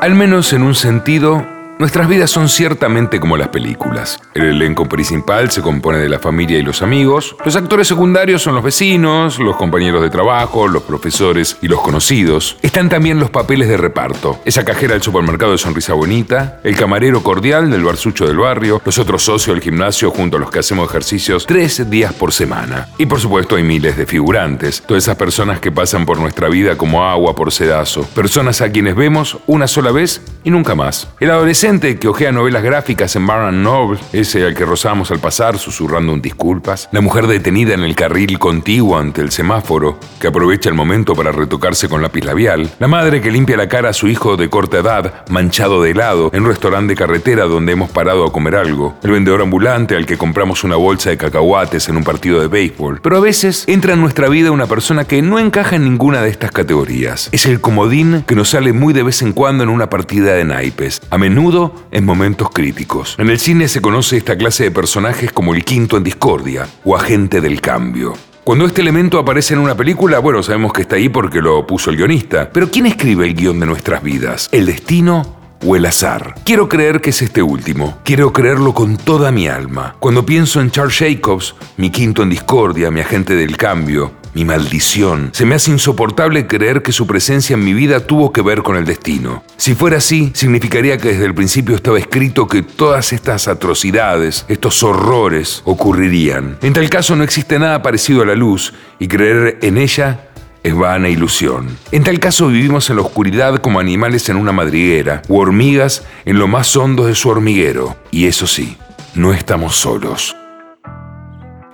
Al menos en un sentido, Nuestras vidas son ciertamente como las películas. El elenco principal se compone de la familia y los amigos, los actores secundarios son los vecinos, los compañeros de trabajo, los profesores y los conocidos. Están también los papeles de reparto, esa cajera del supermercado de sonrisa bonita, el camarero cordial del barsucho del barrio, los otros socios del gimnasio junto a los que hacemos ejercicios tres días por semana. Y por supuesto hay miles de figurantes, todas esas personas que pasan por nuestra vida como agua por sedazo, personas a quienes vemos una sola vez y nunca más. El adolescente que ojea novelas gráficas en Barnes Noble, ese al que rozamos al pasar susurrando un disculpas, la mujer detenida en el carril contiguo ante el semáforo, que aprovecha el momento para retocarse con lápiz labial, la madre que limpia la cara a su hijo de corta edad, manchado de helado, en un restaurante de carretera donde hemos parado a comer algo, el vendedor ambulante al que compramos una bolsa de cacahuates en un partido de béisbol. Pero a veces entra en nuestra vida una persona que no encaja en ninguna de estas categorías. Es el comodín que nos sale muy de vez en cuando en una partida de naipes. A menudo en momentos críticos. En el cine se conoce esta clase de personajes como el quinto en discordia o agente del cambio. Cuando este elemento aparece en una película, bueno, sabemos que está ahí porque lo puso el guionista. Pero ¿quién escribe el guion de nuestras vidas? ¿El destino o el azar. Quiero creer que es este último. Quiero creerlo con toda mi alma. Cuando pienso en Charles Jacobs, mi quinto en discordia, mi agente del cambio, mi maldición. Se me hace insoportable creer que su presencia en mi vida tuvo que ver con el destino. Si fuera así, significaría que desde el principio estaba escrito que todas estas atrocidades, estos horrores, ocurrirían. En tal caso no existe nada parecido a la luz y creer en ella es vana ilusión. En tal caso vivimos en la oscuridad como animales en una madriguera u hormigas en lo más hondo de su hormiguero. Y eso sí, no estamos solos.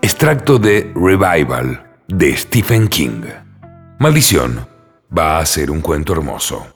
Extracto de Revival de Stephen King. Maldición. Va a ser un cuento hermoso.